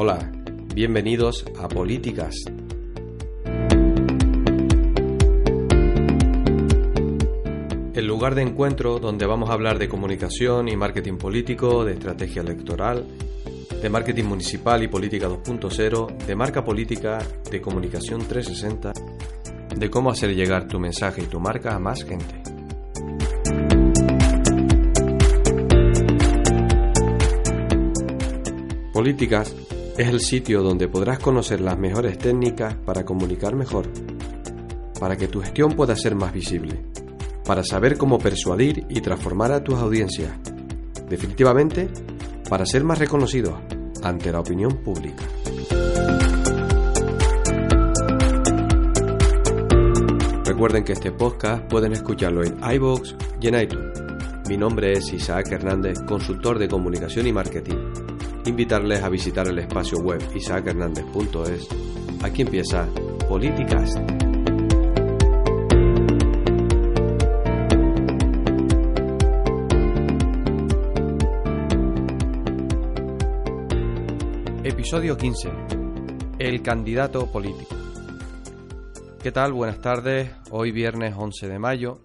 Hola, bienvenidos a Políticas. El lugar de encuentro donde vamos a hablar de comunicación y marketing político, de estrategia electoral, de marketing municipal y política 2.0, de marca política, de comunicación 360, de cómo hacer llegar tu mensaje y tu marca a más gente. Políticas es el sitio donde podrás conocer las mejores técnicas para comunicar mejor, para que tu gestión pueda ser más visible, para saber cómo persuadir y transformar a tus audiencias. Definitivamente, para ser más reconocidos ante la opinión pública. Recuerden que este podcast pueden escucharlo en iVoox y en iTunes. Mi nombre es Isaac Hernández, consultor de comunicación y marketing. Invitarles a visitar el espacio web isaachernandez.es. Aquí empieza Políticas. Episodio 15. El candidato político. ¿Qué tal? Buenas tardes. Hoy viernes 11 de mayo,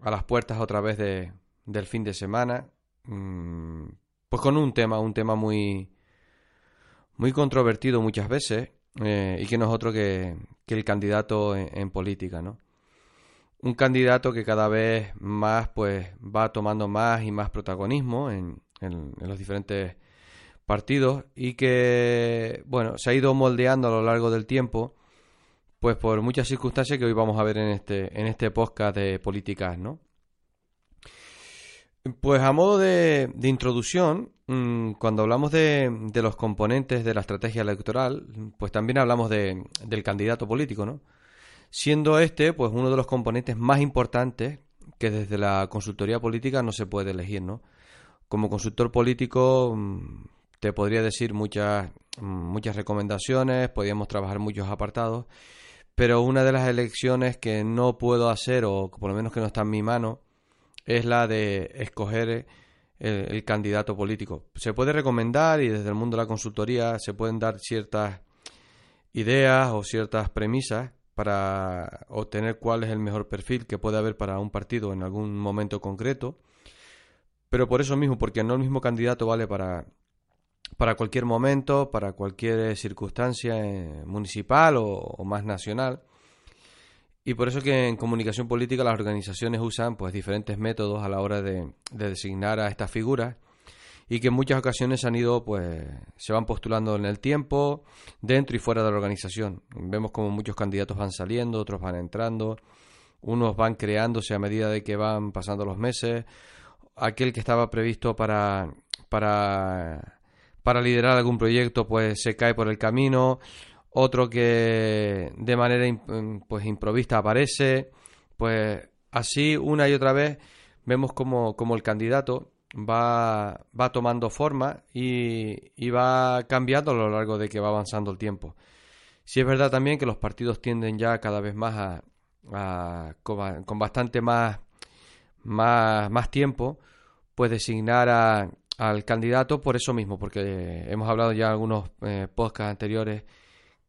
a las puertas otra vez de, del fin de semana. Mm, pues con un tema, un tema muy, muy controvertido muchas veces eh, y que no es otro que, el candidato en, política, ¿no? Un candidato que cada vez más pues va tomando más y más protagonismo en, en los diferentes partidos y que, bueno, se ha ido moldeando a lo largo del tiempo, pues por muchas circunstancias que hoy vamos a ver en este, en este podcast de políticas, ¿no? Pues a modo de, introducción, mm, cuando hablamos de, de, los componentes de la estrategia electoral, pues también hablamos de, del candidato político, ¿no? Siendo este, pues uno de los componentes más importantes que desde la consultoría política no se puede elegir, ¿no? Como consultor político, mm, te podría decir muchas, muchas recomendaciones, podríamos trabajar muchos apartados, pero una de las elecciones que no puedo hacer, o por lo menos que no está en mi mano, es la de escoger el, candidato político. Se puede recomendar y desde el mundo de la consultoría se pueden dar ciertas ideas o ciertas premisas para obtener cuál es el mejor perfil que puede haber para un partido en algún momento concreto. Pero por eso mismo, porque no el mismo candidato vale para para cualquier momento, para cualquier eh, circunstancia eh, municipal o, más nacional. Y por eso que en comunicación política las organizaciones usan pues diferentes métodos a la hora de, designar a estas figuras y que en muchas ocasiones han ido pues se van postulando en el tiempo dentro y fuera de la organización. Vemos como muchos candidatos van saliendo, otros van entrando, unos van creándose a medida de que van pasando los meses. Aquel que estaba previsto para para para liderar algún proyecto pues se cae por el camino, otro que de manera pues improvista aparece, pues así una y otra vez vemos como, como el candidato va, va tomando forma y, y, va cambiando a lo largo de que va avanzando el tiempo. Si es verdad también que los partidos tienden ya cada vez más a, con, bastante más, más, más tiempo, pues designar a, al candidato por eso mismo, porque hemos hablado ya en algunos eh, podcasts anteriores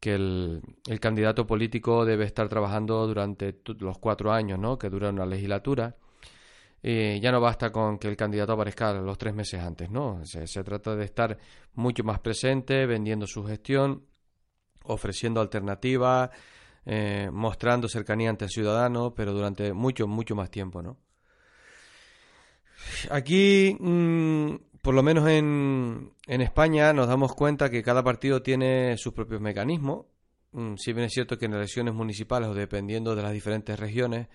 que el, candidato político debe estar trabajando durante los cuatro años ¿no? que dura una legislatura. ya no basta con que el candidato aparezca los tres meses antes, ¿no? Se, trata de estar mucho más presente, vendiendo su gestión, ofreciendo alternativas, eh, mostrando cercanía ante el ciudadano, pero durante mucho, mucho más tiempo, ¿no? Aquí mm, por lo menos en, en, España nos damos cuenta que cada partido tiene sus propios mecanismos. Mm, si bien es cierto que en elecciones municipales o dependiendo de las diferentes regiones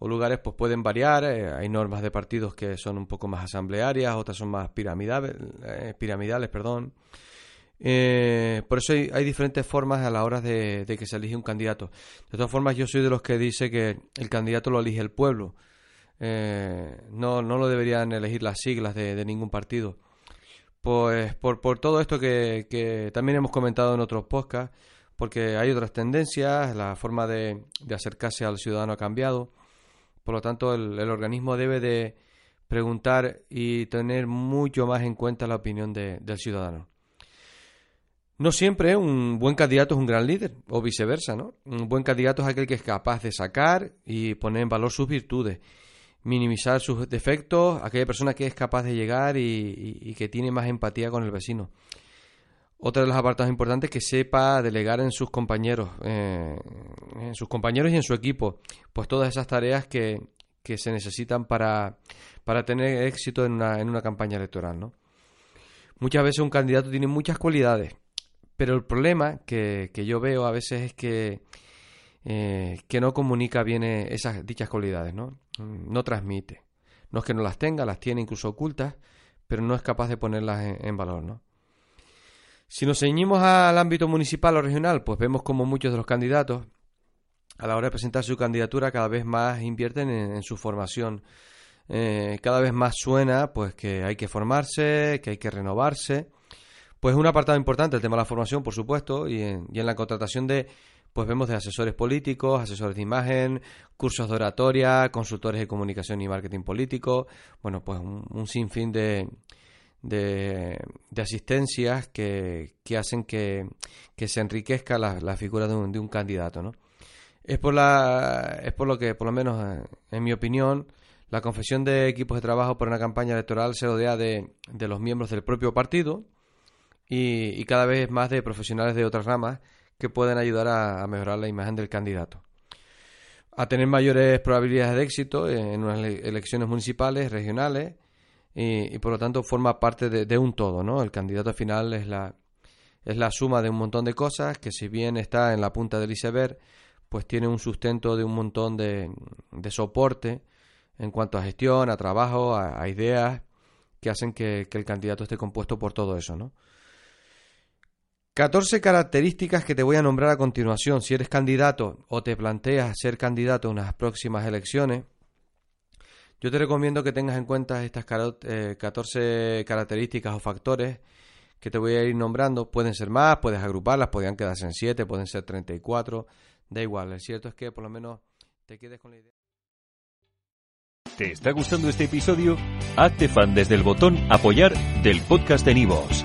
o lugares pues pueden variar. Eh, hay normas de partidos que son un poco más asamblearias, otras son más piramidales, eh, piramidales perdón. Eh, por eso hay, diferentes formas a la hora de, que se elige un candidato. De todas formas, yo soy de los que dice que el candidato lo elige el pueblo. No, no lo deberían elegir las siglas de, ningún partido. Pues por, por todo esto que, que, también hemos comentado en otros podcasts, porque hay otras tendencias, la forma de, de acercarse al ciudadano ha cambiado. Por lo tanto, el, organismo debe de preguntar y tener mucho más en cuenta la opinión del ciudadano. No siempre un buen candidato es un gran líder, o viceversa, ¿no? Un buen candidato es aquel que es capaz de sacar y poner en valor sus virtudes, minimizar sus defectos, aquella persona que es capaz de llegar y que tiene más empatía con el vecino. Otra de los apartados importantes es que sepa delegar en sus compañeros, eh, en sus compañeros y en su equipo, pues todas esas tareas que, se necesitan para, para tener éxito en una, en una campaña electoral, ¿no? Muchas veces un candidato tiene muchas cualidades, pero el problema que, yo veo a veces es que, eh, que no comunica bien esas dichas cualidades, ¿no? No transmite. No es que no las tenga, las tiene incluso ocultas, pero no es capaz de ponerlas en, en valor, ¿no? Si nos ceñimos al ámbito municipal o regional, pues vemos como muchos de los candidatos, a la hora de presentar su candidatura, cada vez más invierten en, su formación. Eh, cada vez más suena pues que hay que formarse, que hay que renovarse. Pues un apartado importante el tema de la formación, por supuesto, y en, la contratación de, pues vemos de asesores políticos, asesores de imagen, cursos de oratoria, consultores de comunicación y marketing político, bueno, pues un sinfín de, de, asistencias que, hacen que, se enriquezca la, figura de un, de un, candidato. ¿no? Es, por la, es por lo que, por lo menos eh, en mi opinión, la confesión de equipos de trabajo por una campaña electoral se rodea de, de los miembros del propio partido y, cada vez más de profesionales de otras ramas que pueden ayudar a, mejorar la imagen del candidato a tener mayores probabilidades de éxito en unas elecciones municipales, regionales y, por lo tanto forma parte de, un todo, ¿no? El candidato final es la, es la suma de un montón de cosas que si bien está en la punta del iceberg, pues tiene un sustento de un montón de, de soporte en cuanto a gestión, a trabajo, a, ideas que hacen que, que, el candidato esté compuesto por todo eso, ¿no? 14 características que te voy a nombrar a continuación. Si eres candidato o te planteas ser candidato en unas próximas elecciones, yo te recomiendo que tengas en cuenta estas 14 eh, características o factores que te voy a ir nombrando. Pueden ser más, puedes agruparlas, podrían quedarse en 7, pueden ser 34, da igual. El cierto es que por lo menos te quedes con la idea. ¿Te está gustando este episodio? Hazte fan desde el botón apoyar del podcast de Nivos.